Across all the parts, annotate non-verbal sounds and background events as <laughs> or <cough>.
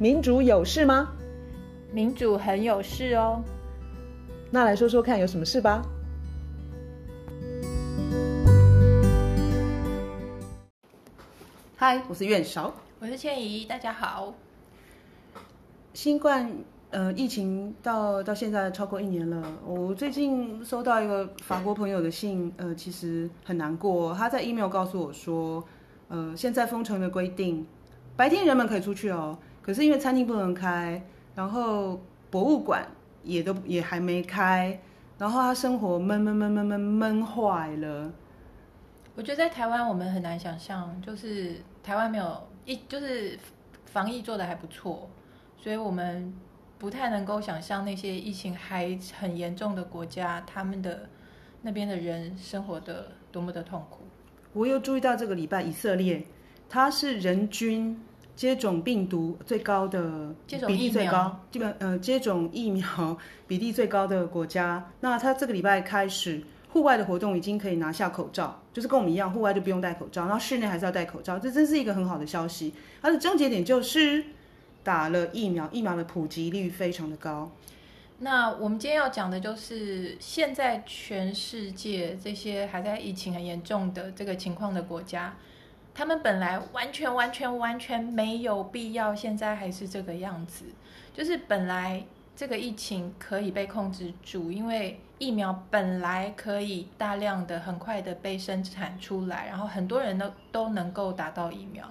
民主有事吗？民主很有事哦。那来说说看，有什么事吧？嗨，我是苑韶，我是倩怡，大家好。新冠呃疫情到到现在超过一年了，我最近收到一个法国朋友的信，呃，其实很难过。他在 email 告诉我说，呃，现在封城的规定，白天人们可以出去哦。可是因为餐厅不能开，然后博物馆也都也还没开，然后他生活闷闷闷闷闷闷坏了。我觉得在台湾我们很难想象，就是台湾没有一就是防疫做得还不错，所以我们不太能够想象那些疫情还很严重的国家，他们的那边的人生活的多么的痛苦。我又注意到这个礼拜以色列，它是人均。接种病毒最高的比例最高，基本呃接种疫苗比例最高的国家。那他这个礼拜开始，户外的活动已经可以拿下口罩，就是跟我们一样，户外就不用戴口罩，然后室内还是要戴口罩。这真是一个很好的消息。它的症结点就是打了疫苗，疫苗的普及率非常的高。那我们今天要讲的就是，现在全世界这些还在疫情很严重的这个情况的国家。他们本来完全完全完全没有必要，现在还是这个样子。就是本来这个疫情可以被控制住，因为疫苗本来可以大量的、很快的被生产出来，然后很多人都都能够打到疫苗。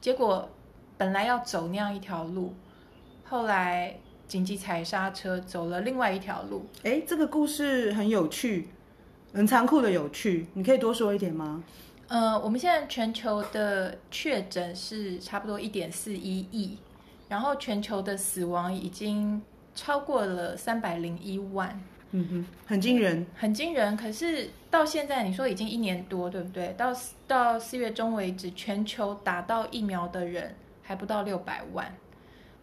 结果本来要走那样一条路，后来紧急踩刹车，走了另外一条路。哎，这个故事很有趣，很残酷的有趣，你可以多说一点吗？呃，我们现在全球的确诊是差不多一点四一亿，然后全球的死亡已经超过了三百零一万，嗯哼，很惊人，很惊人。可是到现在，你说已经一年多，对不对？到到四月中为止，全球打到疫苗的人还不到六百万。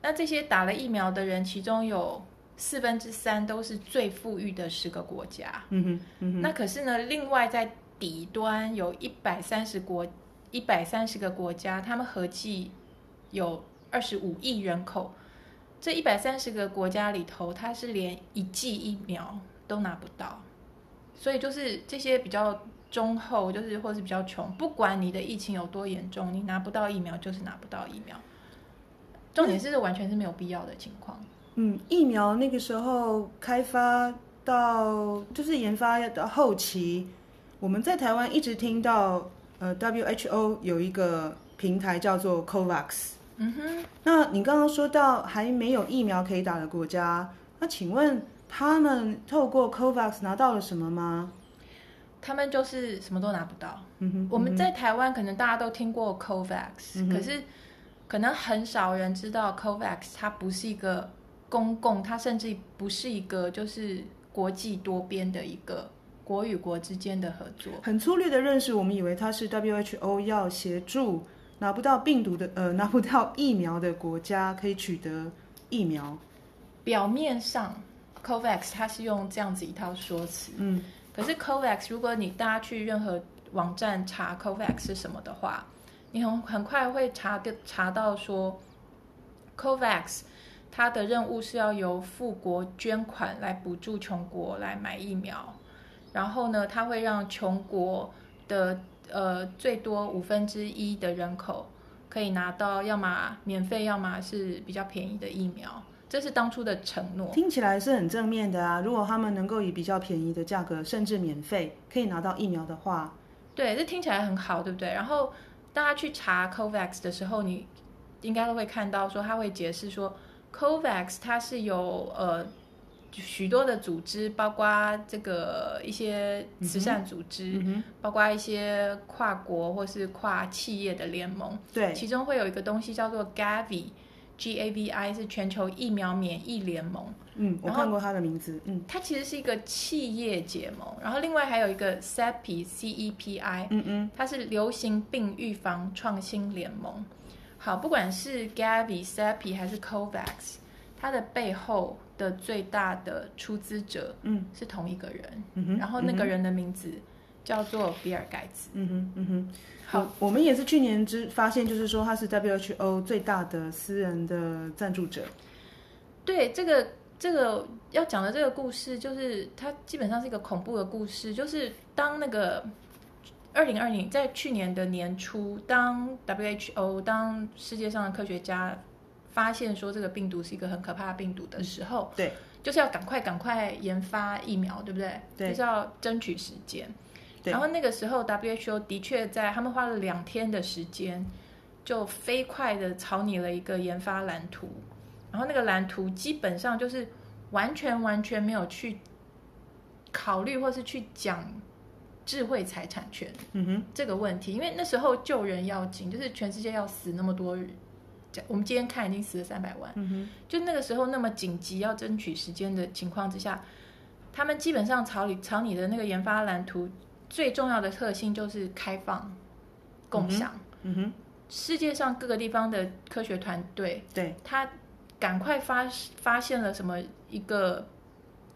那这些打了疫苗的人，其中有四分之三都是最富裕的十个国家，嗯哼，嗯哼。那可是呢，另外在底端有一百三十国，一百三十个国家，他们合计有二十五亿人口。这一百三十个国家里头，它是连一剂疫苗都拿不到。所以就是这些比较中后，就是或是比较穷，不管你的疫情有多严重，你拿不到疫苗就是拿不到疫苗。重点是完全是没有必要的情况。嗯，疫苗那个时候开发到就是研发到后期。我们在台湾一直听到，呃，WHO 有一个平台叫做 COVAX。嗯哼。那你刚刚说到还没有疫苗可以打的国家，那请问他们透过 COVAX 拿到了什么吗？他们就是什么都拿不到。嗯哼。我们在台湾可能大家都听过 COVAX，嗯。可是可能很少人知道 COVAX 它不是一个公共，它甚至不是一个就是国际多边的一个。国与国之间的合作，很粗略的认识，我们以为它是 WHO 要协助拿不到病毒的呃拿不到疫苗的国家可以取得疫苗。表面上，COVAX 它是用这样子一套说辞，嗯，可是 COVAX 如果你大家去任何网站查 COVAX 是什么的话，你很很快会查的查到说，COVAX 它的任务是要由富国捐款来补助穷国来买疫苗。然后呢，它会让穷国的呃最多五分之一的人口可以拿到，要么免费，要么是比较便宜的疫苗。这是当初的承诺。听起来是很正面的啊！如果他们能够以比较便宜的价格，甚至免费可以拿到疫苗的话，对，这听起来很好，对不对？然后大家去查 COVAX 的时候，你应该都会看到说，他会解释说，COVAX 它是有呃。许多的组织，包括这个一些慈善组织，嗯嗯、包括一些跨国或是跨企业的联盟。对，其中会有一个东西叫做 Gavi，G A V I 是全球疫苗免疫联盟。嗯，我看过它的名字。嗯，它其实是一个企业结盟。然后另外还有一个 CEPI，C E P I，嗯嗯，它是流行病预防创新联盟。好，不管是 Gavi、CEPI 还是 COVAX，它的背后。的最大的出资者，嗯，是同一个人，嗯哼，然后那个人的名字叫做比尔盖茨。嗯哼，嗯哼。好，我们也是去年之发现，就是说他是 WHO 最大的私人的赞助者。对，这个这个要讲的这个故事，就是它基本上是一个恐怖的故事。就是当那个二零二零在去年的年初，当 WHO 当世界上的科学家发现说这个病毒是一个很可怕的病毒的时候，对，就是要赶快赶快研发疫苗，对不对？对，就是要争取时间。然后那个时候，WHO 的确在他们花了两天的时间，就飞快的草拟了一个研发蓝图。然后那个蓝图基本上就是完全完全没有去考虑或是去讲智慧财产权，嗯哼，这个问题。因为那时候救人要紧，就是全世界要死那么多人，我们今天看已经死了三百万，嗯，就那个时候那么紧急要争取时间的情况之下，他们基本上朝你朝你的那个研发蓝图。最重要的特性就是开放、共享。嗯哼，世界上各个地方的科学团队，对，他赶快发发现了什么一个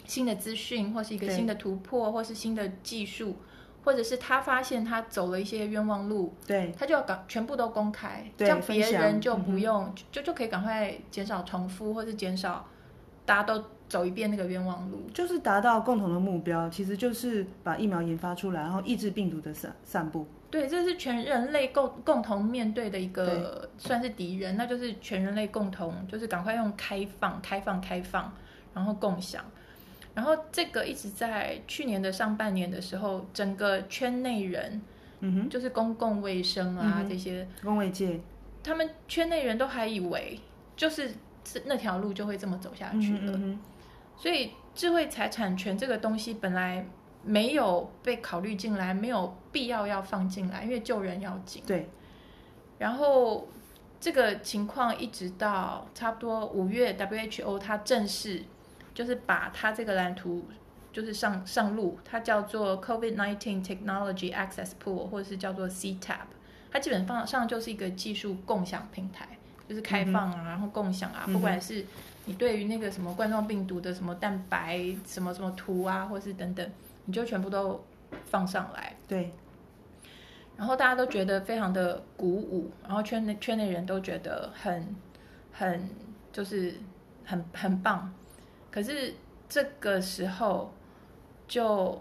新的资讯，或是一个新的突破，或是新的技术，或者是他发现他走了一些冤枉路，对，他就要赶全部都公开，对，这样别人就不用，嗯、就就可以赶快减少重复，或是减少大家都。走一遍那个冤枉路，就是达到共同的目标，其实就是把疫苗研发出来，然后抑制病毒的散散布。对，这是全人类共共同面对的一个算是敌人，那就是全人类共同，就是赶快用开放、开放、开放，然后共享。然后这个一直在去年的上半年的时候，整个圈内人，嗯哼，就是公共卫生啊、嗯、这些公卫界，他们圈内人都还以为就是那条路就会这么走下去了。嗯哼所以，智慧财产权这个东西本来没有被考虑进来，没有必要要放进来，因为救人要紧。对。然后，这个情况一直到差不多五月，WHO 它正式就是把它这个蓝图就是上上路，它叫做 COVID-19 Technology Access Pool，或者是叫做 CTAP，它基本上就是一个技术共享平台，就是开放啊，嗯、然后共享啊，不管是。你对于那个什么冠状病毒的什么蛋白什么什么图啊，或是等等，你就全部都放上来。对。然后大家都觉得非常的鼓舞，然后圈内圈内人都觉得很很就是很很棒。可是这个时候就。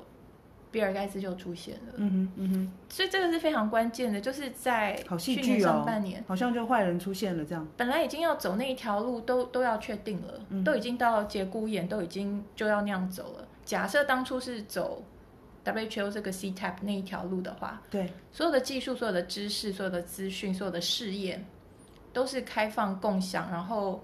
比尔盖茨就出现了，嗯哼，嗯哼，所以这个是非常关键的，就是在去年上半年，好，好像就坏人出现了这样。本来已经要走那一条路都，都都要确定了，嗯，都已经到节骨眼，都已经就要那样走了。假设当初是走 WHO 这个 CTAP 那一条路的话，对，所有的技术、所有的知识、所有的资讯、所有的试验，都是开放共享，然后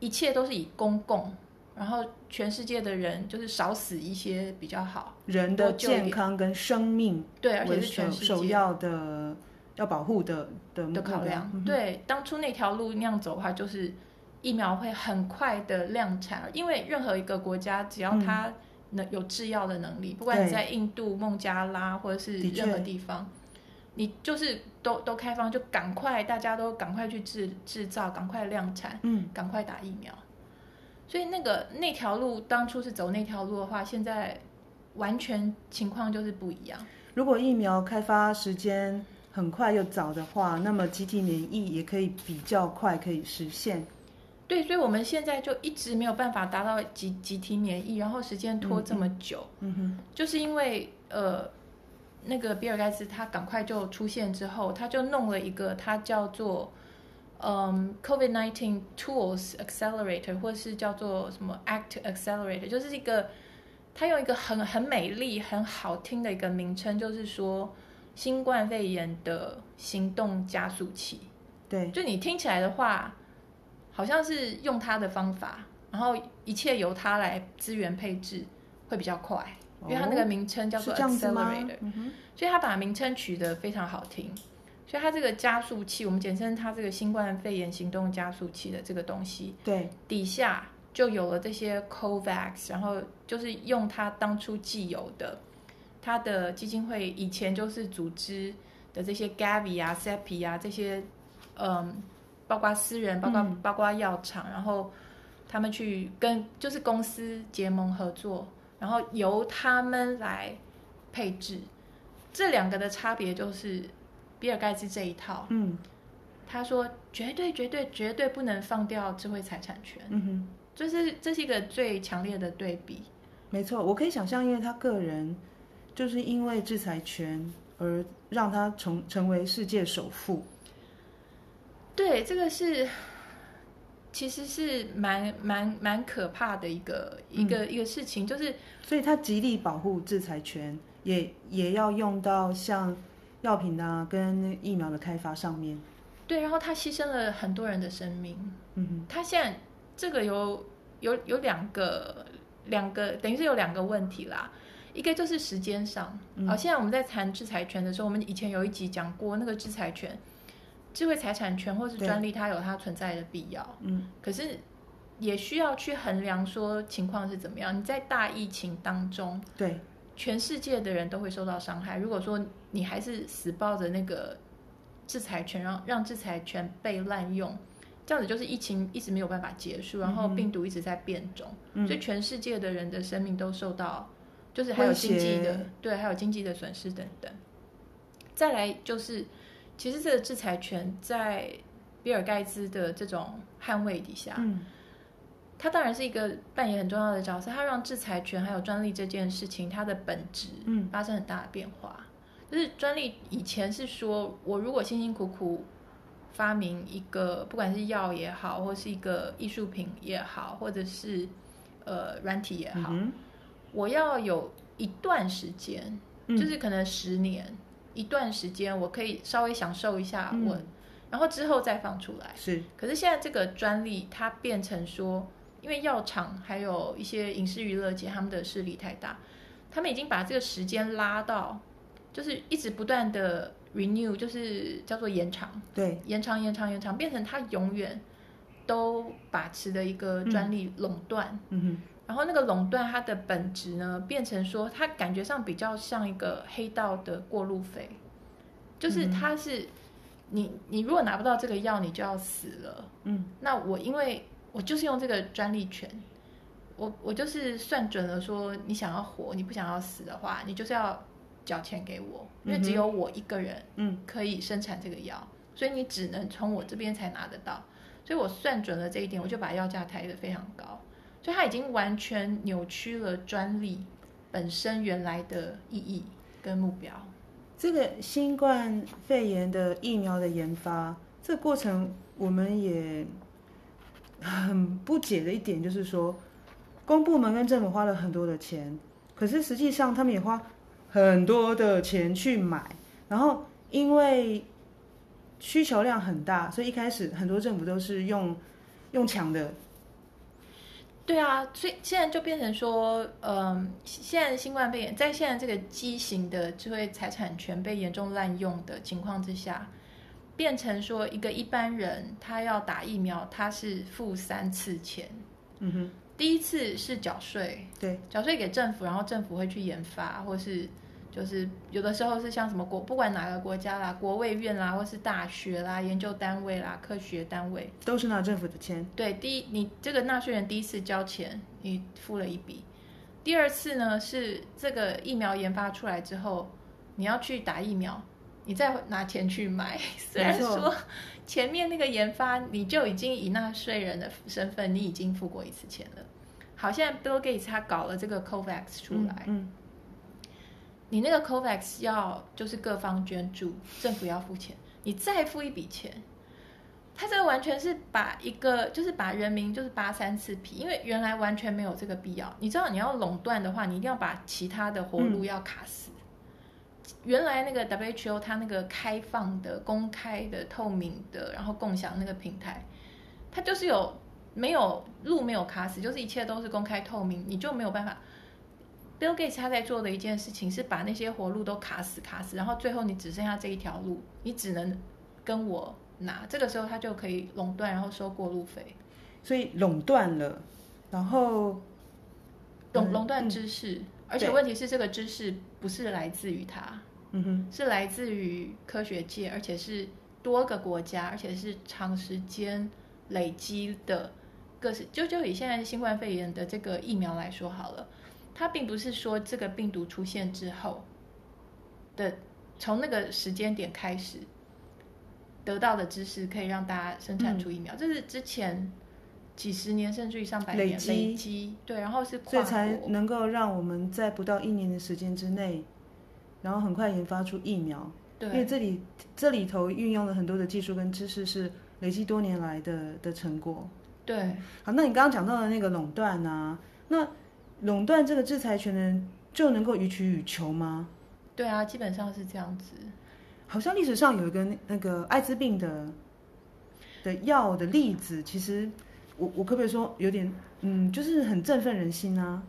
一切都是以公共。然后全世界的人就是少死一些比较好，人的健康跟生命对，而且是全世界。首要的要保护的的的考量。嗯、对，当初那条路那样走的话，就是疫苗会很快的量产，因为任何一个国家只要它能有制药的能力，嗯、不管你在印度、孟加拉或者是任何地方，你就是都都开放，就赶快大家都赶快去制制造，赶快量产，嗯，赶快打疫苗。所以那个那条路当初是走那条路的话，现在完全情况就是不一样。如果疫苗开发时间很快又早的话，那么集体免疫也可以比较快可以实现。对，所以我们现在就一直没有办法达到集集体免疫，然后时间拖这么久。嗯哼，就是因为呃，那个比尔盖茨他赶快就出现之后，他就弄了一个，他叫做。嗯、um，COVID-19 Tools Accelerator，或是叫做什么 Act Accelerator，就是一个，它用一个很很美丽、很好听的一个名称，就是说新冠肺炎的行动加速器。对，就你听起来的话，好像是用它的方法，然后一切由它来资源配置会比较快，哦、因为它那个名称叫做 Accelerator，、嗯、所以它把名称取得非常好听。所以它这个加速器，我们简称它这个新冠肺炎行动加速器的这个东西，对，底下就有了这些 COVAX，然后就是用它当初既有的，它的基金会以前就是组织的这些 Gavi 啊、CEPI 啊这些，嗯，包括私人、包括包括药厂，然后他们去跟就是公司结盟合作，然后由他们来配置。这两个的差别就是比尔盖茨这一套，嗯，他说绝对绝对绝对不能放掉智慧财产权，嗯哼，就是这是一个最强烈的对比。没错，我可以想象，因为他个人就是因为制裁权而让他成成为世界首富。对，这个是其实是蛮蛮蛮可怕的一个、嗯、一个一个事情，就是所以他极力保护制裁权，也也要用到像药品啊跟疫苗的开发上面。对，然后他牺牲了很多人的生命。嗯哼，他现在这个有有有两个两个，等于是有两个问题啦。一个就是时间上，好、嗯哦，现在我们在谈制裁权的时候，我们以前有一集讲过那个制裁权。智慧财产权或是专利，它有它存在的必要。嗯，可是也需要去衡量说情况是怎么样。你在大疫情当中，对全世界的人都会受到伤害。如果说你还是死抱着那个制裁权，让让制裁权被滥用，这样子就是疫情一直没有办法结束，然后病毒一直在变种，嗯，所以全世界的人的生命都受到，就是还有经济的，对，还有经济的损失等等。再来就是。其实这个制裁权在比尔盖茨的这种捍卫底下，嗯，他当然是一个扮演很重要的角色。他让制裁权还有专利这件事情，它的本质嗯发生很大的变化。嗯，就是专利以前是说我如果辛辛苦苦发明一个，不管是药也好，或是一个艺术品也好，或者是呃软体也好，嗯，我要有一段时间，就是可能十年。一段时间，我可以稍微享受一下我，嗯，然后之后再放出来。是，可是现在这个专利它变成说，因为药厂还有一些影视娱乐界他们的势力太大，他们已经把这个时间拉到，就是一直不断的 renew，就是叫做延长，对，延长延长延长，变成它永远都把持的一个专利垄断。嗯哼。然后那个垄断它的本质呢，变成说它感觉上比较像一个黑道的过路费，就是它是、嗯、你你如果拿不到这个药，你就要死了。嗯，那我因为我就是用这个专利权，我我就是算准了说你想要活，你不想要死的话，你就是要缴钱给我，因为只有我一个人嗯可以生产这个药、嗯，所以你只能从我这边才拿得到。所以我算准了这一点，我就把药价抬得非常高。所以它已经完全扭曲了专利本身原来的意义跟目标。这个新冠肺炎的疫苗的研发，这个过程我们也很不解的一点就是说，公部门跟政府花了很多的钱，可是实际上他们也花很多的钱去买，然后因为需求量很大，所以一开始很多政府都是用用抢的。对啊，所以现在就变成说，嗯，现在新冠肺炎在现在这个畸形的智慧财产权被严重滥用的情况之下，变成说一个一般人他要打疫苗，他是付三次钱，嗯哼，第一次是缴税，对，缴税给政府，然后政府会去研发，或是。就是有的时候是像什么国，不管哪个国家啦，国卫院啦，或是大学啦、研究单位啦、科学单位，都是拿政府的钱。对，第一，你这个纳税人第一次交钱，你付了一笔；第二次呢，是这个疫苗研发出来之后，你要去打疫苗，你再拿钱去买。<laughs> 虽然说前面那个研发，你就已经以纳税人的身份，你已经付过一次钱了。好，现在 Bill Gates 他搞了这个 COVAX 出来。嗯。嗯你那个 COVAX 要就是各方捐助，政府要付钱，你再付一笔钱，他这个完全是把一个就是把人民就是扒三次皮，因为原来完全没有这个必要。你知道你要垄断的话，你一定要把其他的活路要卡死。嗯、原来那个 WHO 它那个开放的、公开的、透明的，然后共享那个平台，它就是有没有路没有卡死，就是一切都是公开透明，你就没有办法。Bill Gates 他在做的一件事情是把那些活路都卡死卡死，然后最后你只剩下这一条路，你只能跟我拿。这个时候他就可以垄断，然后收过路费。所以垄断了，然后垄垄断知识，嗯，而且问题是这个知识不是来自于他，嗯哼，是来自于科学界，而且是多个国家，而且是长时间累积的各式。就就以现在新冠肺炎的这个疫苗来说好了。它并不是说这个病毒出现之后，的从那个时间点开始得到的知识，可以让大家生产出疫苗。嗯、这是之前几十年甚至于上百年累积，累积对，然后是所以才能够让我们在不到一年的时间之内，然后很快研发出疫苗。对，因为这里这里头运用了很多的技术跟知识，是累积多年来的的成果。对，好，那你刚刚讲到的那个垄断啊，那垄断这个制裁权呢，就能够予取予求吗？对啊，基本上是这样子。好像历史上有一个那个艾滋病的的药的例子，其实我我可不可以说有点嗯，就是很振奋人心啊？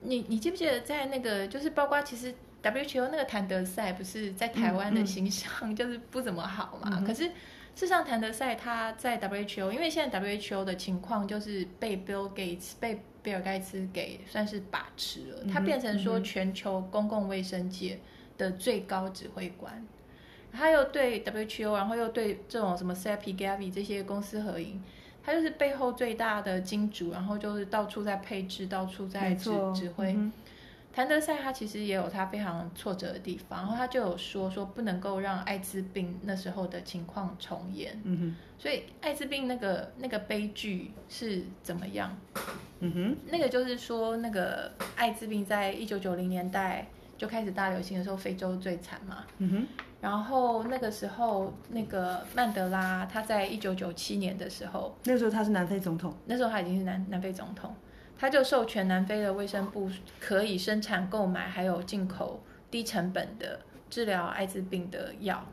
你你记不记得在那个就是包括其实 WHO 那个谭德赛不是在台湾的形象就是不怎么好嘛？嗯嗯、可是。事实上，谭德赛他在 WHO，因为现在 WHO 的情况就是被 Bill Gates 被比尔盖茨给算是把持了，他变成说全球公共卫生界的最高指挥官，他又对 WHO，然后又对这种什么 CEPI、Gavi 这些公司合营，他就是背后最大的金主，然后就是到处在配置，到处在指指挥。嗯谭德赛他其实也有他非常挫折的地方，然后他就有说说不能够让艾滋病那时候的情况重演。嗯哼，所以艾滋病那个那个悲剧是怎么样？嗯哼，那个就是说那个艾滋病在一九九零年代就开始大流行的时候，非洲最惨嘛。嗯哼，然后那个时候那个曼德拉他在一九九七年的时候，那时候他是南非总统，那时候他已经是南南非总统。他就授权南非的卫生部可以生产、购买还有进口低成本的治疗艾滋病的药。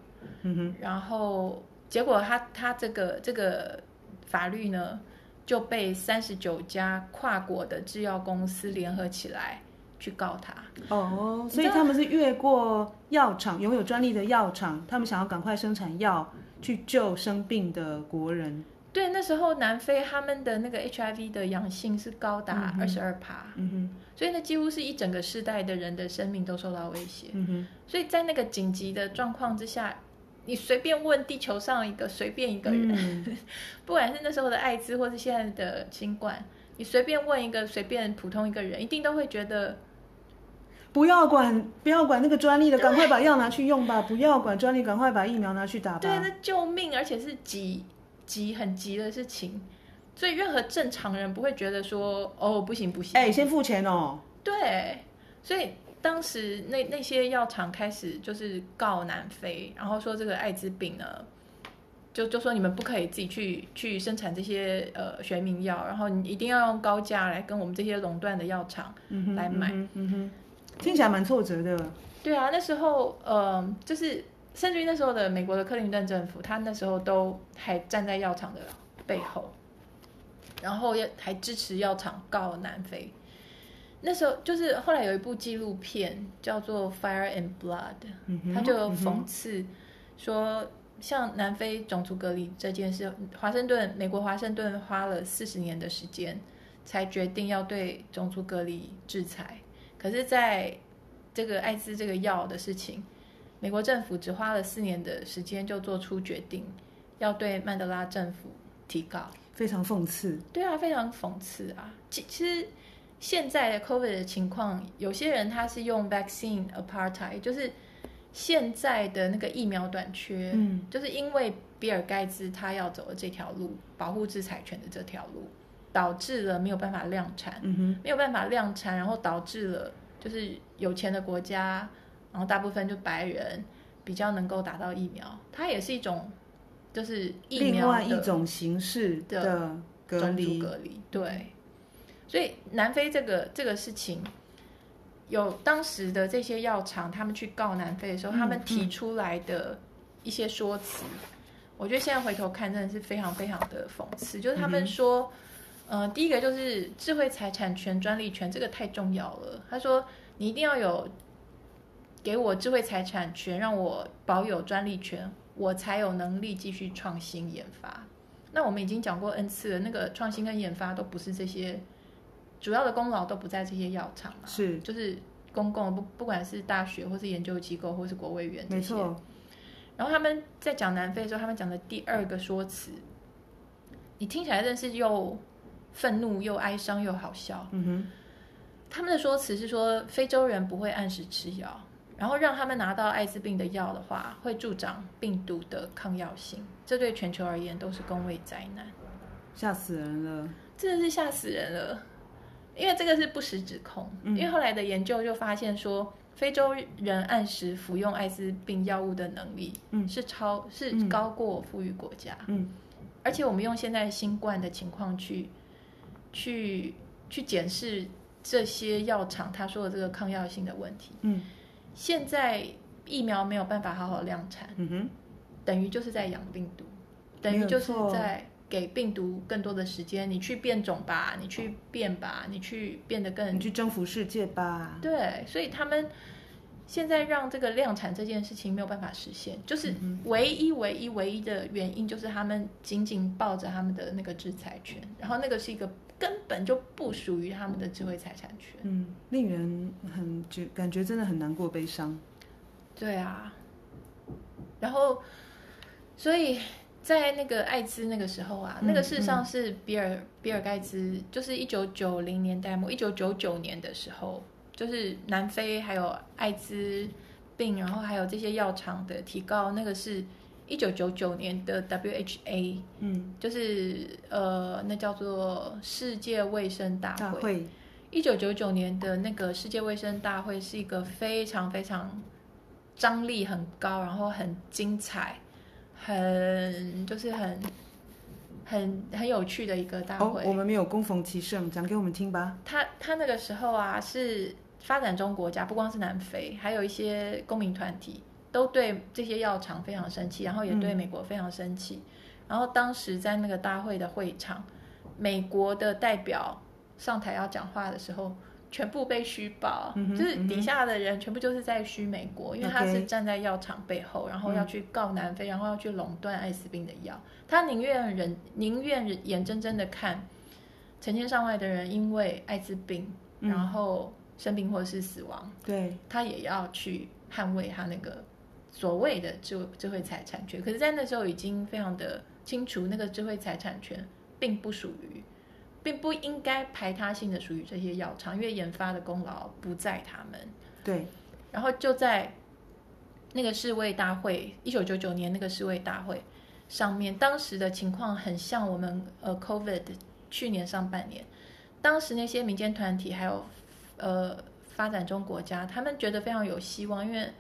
嗯哼，然后结果他他这个这个法律呢就被三十九家跨国的制药公司联合起来去告他。哦，所以他们是越过药厂拥有专利的药厂，他们想要赶快生产药去救生病的国人。对，那时候南非他们的那个 HIV 的阳性是高达二十二趴，嗯哼，所以呢，几乎是一整个世代的人的生命都受到威胁，嗯哼，所以在那个紧急的状况之下，你随便问地球上一个随便一个人，嗯、<laughs> 不管是那时候的艾滋或是现在的新冠，你随便问一个随便普通一个人，一定都会觉得不要管不要管那个专利的，赶快把药拿去用吧，不要管专利，赶快把疫苗拿去打吧，对，那救命，而且是急。急很急的事情，所以任何正常人不会觉得说哦，不行不行，哎、欸，先付钱哦。对，所以当时那那些药厂开始就是告南非，然后说这个艾滋病呢，就就说你们不可以自己去去生产这些呃学名药，然后你一定要用高价来跟我们这些垄断的药厂来买。嗯哼，听起来蛮挫折的。对啊，那时候呃就是。甚至于那时候的美国的克林顿政府，他那时候都还站在药厂的背后，然后也还支持药厂告南非。那时候就是后来有一部纪录片叫做《Fire and Blood》，他就讽刺说，像南非种族隔离这件事，华盛顿美国华盛顿花了四十年的时间才决定要对种族隔离制裁，可是在这个艾滋这个药的事情。美国政府只花了四年的时间就做出决定，要对曼德拉政府提告，非常讽刺。对啊，非常讽刺啊！其其实现在的 COVID 的情况，有些人他是用 vaccine apartheid，就是现在的那个疫苗短缺，嗯，就是因为比尔盖茨他要走的这条路，保护制裁权的这条路，导致了没有办法量产，嗯哼，没有办法量产，然后导致了就是有钱的国家。然后大部分就白人比较能够打到疫苗，它也是一种就是疫苗另外一种形式的隔离隔离。对，所以南非这个这个事情，有当时的这些药厂，他们去告南非的时候，嗯、他们提出来的一些说辞，嗯、我觉得现在回头看真的是非常非常的讽刺。就是他们说，嗯、呃，第一个就是智慧财产权、专利权这个太重要了。他说，你一定要有。给我智慧财产权，让我保有专利权，我才有能力继续创新研发。那我们已经讲过 N 次了，那个创新跟研发都不是这些主要的功劳都不在这些药厂嘛，是就是公共不不管是大学或是研究机构或是国卫院这些。然后他们在讲南非的时候，他们讲的第二个说辞，你听起来真是又愤怒又哀伤又好笑。嗯哼。他们的说辞是说非洲人不会按时吃药。然后让他们拿到艾滋病的药的话，会助长病毒的抗药性，这对全球而言都是公卫灾难，吓死人了，真的是吓死人了。因为这个是不实指控，嗯、因为后来的研究就发现说，非洲人按时服用艾滋病药物的能力，嗯，是超是高过富裕国家，嗯，而且我们用现在新冠的情况去去去检视这些药厂他说的这个抗药性的问题，嗯，现在疫苗没有办法好好量产，嗯哼，等于就是在养病毒，等于就是在。给病毒更多的时间，你去变种吧，你去变吧，你去变得更，你去征服世界吧。对，所以他们现在让这个量产这件事情没有办法实现，就是唯一唯一唯一的原因就是他们紧紧抱着他们的那个制裁权，然后那个是一个根本就不属于他们的智慧财产权。嗯，令人很觉感觉真的很难过悲伤。对啊，然后所以。在那个艾滋那个时候啊，嗯、那个事实上是比尔、嗯、比尔盖茨，就是一九九零年代末，一九九九年的时候，就是南非还有艾滋病，然后还有这些药厂的提高，那个是一九九九年的 WHA，嗯，就是呃，那叫做世界卫生大会。一九九九年的那个世界卫生大会是一个非常非常张力很高，然后很精彩。很就是很很很有趣的一个大会。哦，我们没有恭逢其盛，讲给我们听吧。他他那个时候啊，是发展中国家，不光是南非，还有一些公民团体都对这些药厂非常生气，然后也对美国非常生气。嗯、然后当时在那个大会的会场，美国的代表上台要讲话的时候。全部被虚报，嗯、就是底下的人全部就是在虚美国，嗯、因为他是站在药厂背后然后要去告南非，然后要去垄断艾滋病的药。他宁愿忍，宁愿眼睁睁的看成千上万的人因为艾滋病，嗯、然后生病或者是死亡，对，他也要去捍卫他那个所谓的智智慧财产权。可是，在那时候已经非常的清楚，那个智慧财产权并不属于。并不应该排他性的属于这些药厂，因为研发的功劳不在他们。对，然后就在那个世卫大会，一九九九年那个世卫大会上面，当时的情况很像我们呃，COVID 去年上半年，当时那些民间团体还有呃发展中国家，他们觉得非常有希望，因为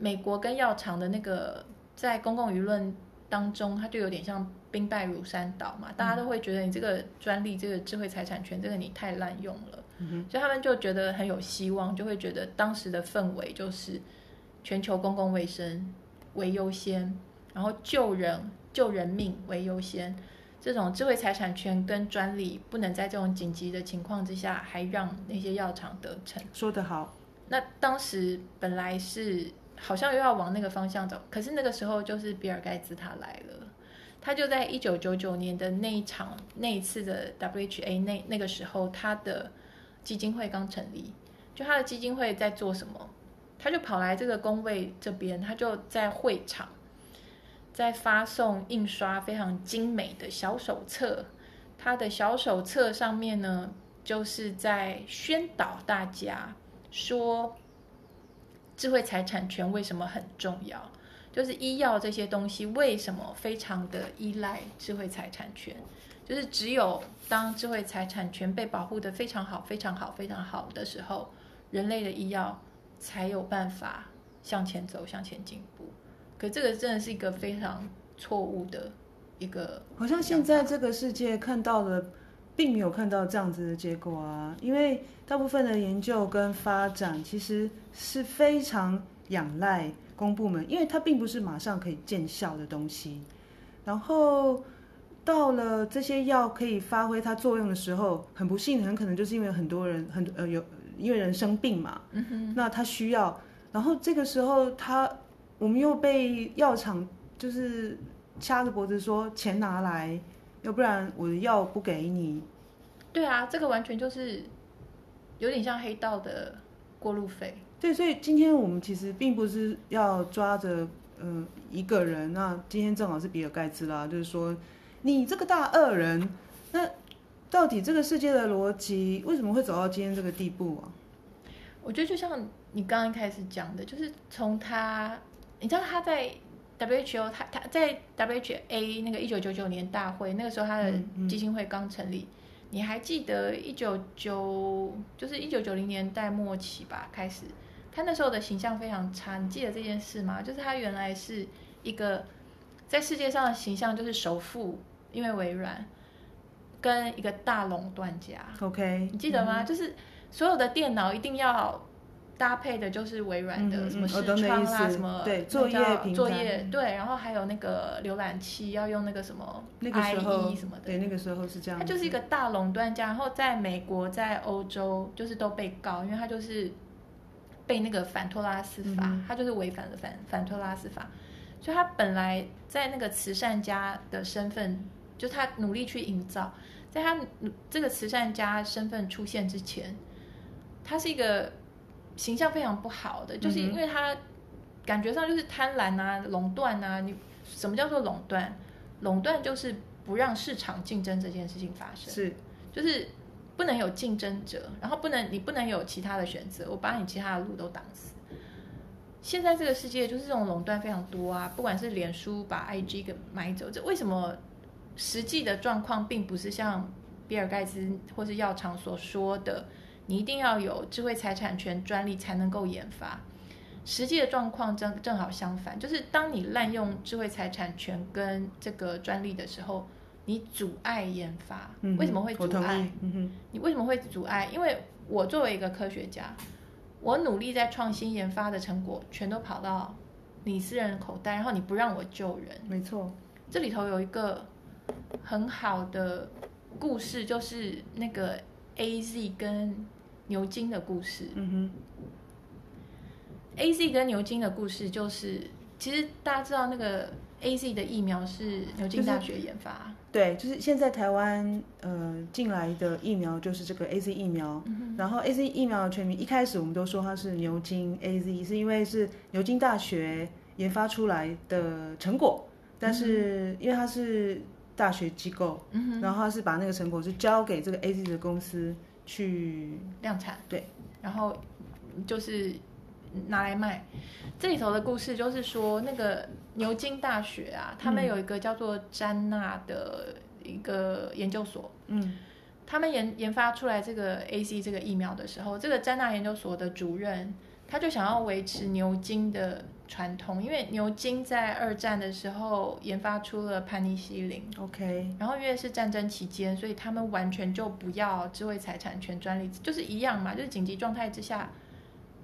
美国跟药厂的那个在公共舆论当中，它就有点像。兵败如山倒嘛，大家都会觉得你这个专利、这个智慧财产权，这个你太滥用了，嗯、哼。所以他们就觉得很有希望，就会觉得当时的氛围就是全球公共卫生为优先，然后救人救人命为优先，这种智慧财产权跟专利不能在这种紧急的情况之下还让那些药厂得逞。说得好，那当时本来是好像又要往那个方向走，可是那个时候就是比尔盖茨他来了。他就在一九九九年的那一场那一次的 WHA 那那个时候，他的基金会刚成立，就他的基金会在做什么？他就跑来这个工位这边，他就在会场在发送印刷非常精美的小手册。他的小手册上面呢，就是在宣导大家说，智慧财产权为什么很重要。就是医药这些东西为什么非常的依赖智慧财产权？就是只有当智慧财产权被保护得非常好、非常好、非常好的时候，人类的医药才有办法向前走、向前进步。可这个真的是一个非常错误的一个。好像现在这个世界看到了，并没有看到这样子的结果啊！因为大部分的研究跟发展其实是非常仰赖。公部门，因为它并不是马上可以见效的东西，然后到了这些药可以发挥它作用的时候，很不幸，很可能就是因为很多人很呃有因为人生病嘛，那他需要，然后这个时候他我们又被药厂就是掐着脖子说钱拿来，要不然我的药不给你。对啊，这个完全就是有点像黑道的过路费。对，所以今天我们其实并不是要抓着嗯、呃、一个人，那今天正好是比尔盖茨啦，就是说你这个大恶人，那到底这个世界的逻辑为什么会走到今天这个地步啊？我觉得就像你刚刚一开始讲的，就是从他，你知道他在 WHO，他他在 WHA 那个一九九九年大会，那个时候他的基金会刚成立。嗯嗯你还记得一九九就是一九九零年代末期吧？开始，他那时候的形象非常差。你记得这件事吗？就是他原来是一个在世界上的形象就是首富，因为微软跟一个大垄断家。OK，你记得吗？嗯、就是所有的电脑一定要。搭配的就是微软的、嗯、什么视窗啦，什么对作业作业对，然后还有那个浏览器要用那个什么 IE 什么的。对，那个时候是这样。它就是一个大垄断家，然后在美国、在欧洲就是都被告，因为他就是被那个反托拉斯法，嗯、他就是违反了反反托拉斯法，所以他本来在那个慈善家的身份，就他努力去营造，在他这个慈善家身份出现之前，他是一个。形象非常不好的，就是因为他感觉上就是贪婪啊、垄断啊。你什么叫做垄断？垄断就是不让市场竞争这件事情发生，是就是不能有竞争者，然后不能你不能有其他的选择，我把你其他的路都挡死。现在这个世界就是这种垄断非常多啊，不管是脸书把 IG 给买走，这为什么实际的状况并不是像比尔盖茨或是药厂所说的？你一定要有智慧财产权专利才能够研发。实际的状况正正好相反，就是当你滥用智慧财产权跟这个专利的时候，你阻碍研发。嗯、为什么会阻碍？嗯、你为什么会阻碍？因为我作为一个科学家，我努力在创新研发的成果全都跑到你私人口袋，然后你不让我救人。没错，这里头有一个很好的故事，就是那个 AZ 跟。牛津的故事，嗯哼，A Z 跟牛津的故事就是，其实大家知道那个 A Z 的疫苗是牛津大学研发，就是、对，就是现在台湾呃进来的疫苗就是这个 A Z 疫苗，嗯、然后 A Z 疫苗的全名一开始我们都说它是牛津 A Z，是因为是牛津大学研发出来的成果，但是因为它是大学机构，嗯、然后它是把那个成果是交给这个 A Z 的公司。去量产，对，然后就是拿来卖。这里头的故事就是说，那个牛津大学啊，他们有一个叫做詹纳的一个研究所，嗯，他们研研发出来这个 A C 这个疫苗的时候，这个詹纳研究所的主任，他就想要维持牛津的。传统，因为牛津在二战的时候研发出了盘尼西林，OK，然后因为是战争期间，所以他们完全就不要智慧财产权专利，就是一样嘛，就是紧急状态之下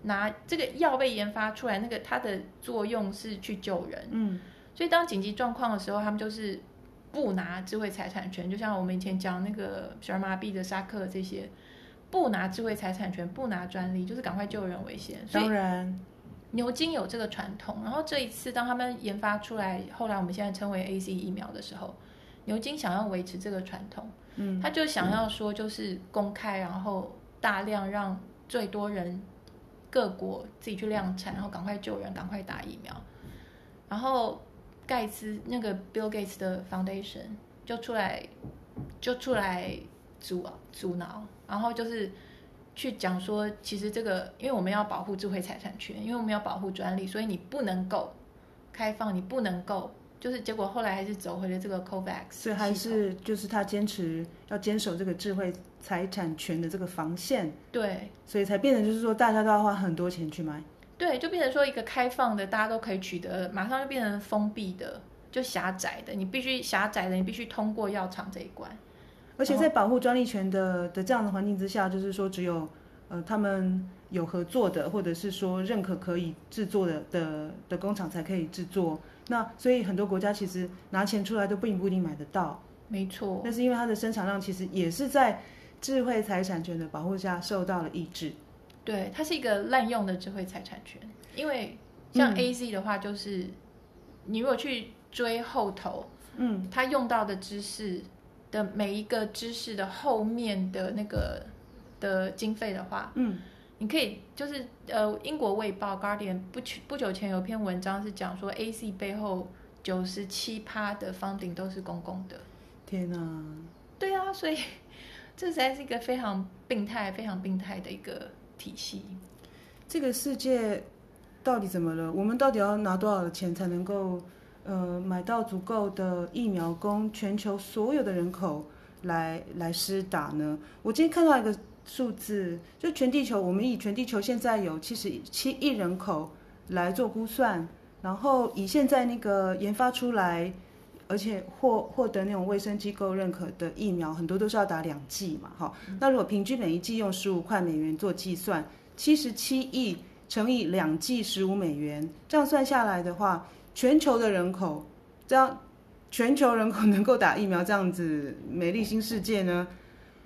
拿这个药被研发出来，那个它的作用是去救人，嗯，所以当紧急状况的时候，他们就是不拿智慧财产权，就像我们以前讲那个小儿麻痹的沙克这些，不拿智慧财产权，不拿专利，就是赶快救人为先，当然。牛津有这个传统，然后这一次当他们研发出来，后来我们现在称为 A C 疫苗的时候，牛津想要维持这个传统，嗯，他就想要说就是公开，然后大量让最多人各国自己去量产，然后赶快救人，赶快打疫苗，然后盖茨那个 Bill Gates 的 Foundation 就出来就出来阻阻挠，然后就是。去讲说，其实这个，因为我们要保护智慧财产权，因为我们要保护专利，所以你不能够开放，你不能够，就是结果后来还是走回了这个 COVAX。所以还是就是他坚持要坚守这个智慧财产权的这个防线。对，所以才变成就是说，大家都要花很多钱去买。对，就变成说一个开放的，大家都可以取得，马上就变成封闭的，就狭窄的，你必须狭窄的，你必须通过药厂这一关。而且在保护专利权的的这样的环境之下，就是说只有呃他们有合作的，或者是说认可可以制作的的的工厂才可以制作。那所以很多国家其实拿钱出来都并不一定买得到。没错。那是因为它的生产量其实也是在智慧财产权的保护下受到了抑制。对，它是一个滥用的智慧财产权。因为像 AZ 的话，就是、嗯、你如果去追后头，嗯，它用到的知识。的每一个知识的后面的那个的经费的话，嗯，你可以就是呃，英国卫报 Guardian 不久不久前有篇文章是讲说，A C 背后九十七趴的 funding 都是公共的。天哪！对啊，所以 <laughs> 这实在是一个非常病态、非常病态的一个体系。这个世界到底怎么了？我们到底要拿多少的钱才能够呃买到足够的疫苗，供全球所有的人口来来施打呢？我今天看到一个数字，就全地球，我们以全地球现在有七十七亿人口来做估算，然后以现在那个研发出来。而且获获得那种卫生机构认可的疫苗，很多都是要打两剂嘛，哈。那如果平均每一剂用十五块美元做计算，七十七亿乘以两剂十五美元，这样算下来的话，全球的人口，这样全球人口能够打疫苗，这样子美丽新世界呢，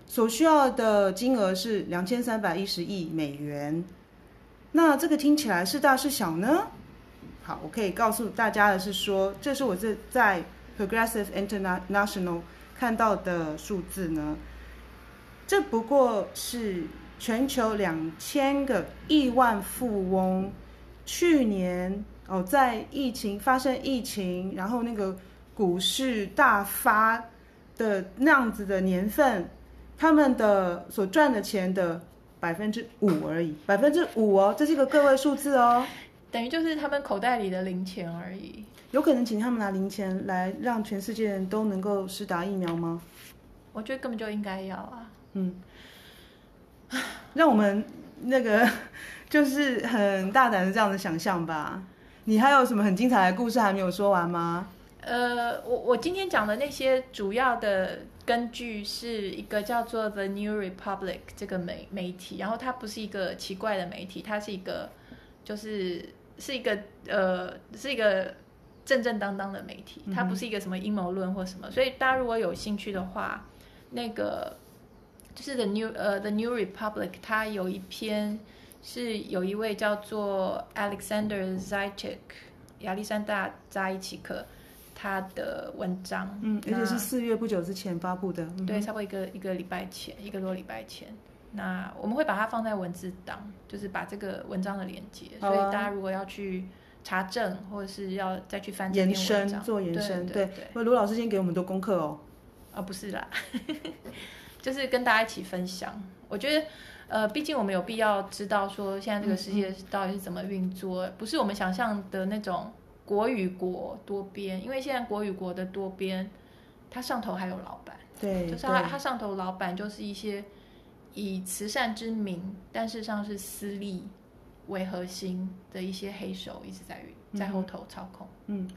所需要的金额是两千三百一十亿美元。那这个听起来是大是小呢？好，我可以告诉大家的是说，这是我这在。Progressive International 看到的数字呢，这不过是全球两千个亿万富翁去年哦，在疫情发生疫情，然后那个股市大发的那样子的年份，他们的所赚的钱的百分之五而已，百分之五哦，这是一个个位数字哦，等于就是他们口袋里的零钱而已。有可能请他们拿零钱来让全世界人都能够施打疫苗吗？我觉得根本就应该要啊。嗯，<sighs> 让我们那个就是很大胆的这样的想象吧。你还有什么很精彩的故事还没有说完吗？呃，我我今天讲的那些主要的根据是一个叫做 The New Republic 这个媒媒体，然后它不是一个奇怪的媒体，它是一个就是是一个呃是一个。正正当当的媒体，它不是一个什么阴谋论或什么，所以大家如果有兴趣的话，那个就是 The New 呃 The New Republic，它有一篇是有一位叫做 Alexander Zaitchik 亚历山大扎伊奇克他的文章，嗯，而且是四月不久之前发布的，对，差不多一个一个礼拜前，一个多礼拜前。那我们会把它放在文字档，就是把这个文章的连接，所以大家如果要去。查证，或者是要再去翻延伸做延伸，对。那卢老师今天给我们多功课哦。啊、哦，不是啦，<laughs> 就是跟大家一起分享。我觉得，呃，毕竟我们有必要知道说，现在这个世界到底是怎么运作，不是我们想象的那种国与国多边。因为现在国与国的多边，它上头还有老板，对，就是它它上头老板就是一些以慈善之名，但事实上是私利。为核心的一些黑手一直在在后头操控。嗯，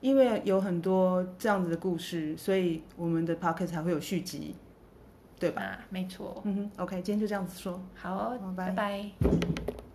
因为有很多这样子的故事，所以我们的 podcast 才会有续集，对吧？啊，没错。嗯哼，OK，今天就这样子说。好，拜拜。拜拜。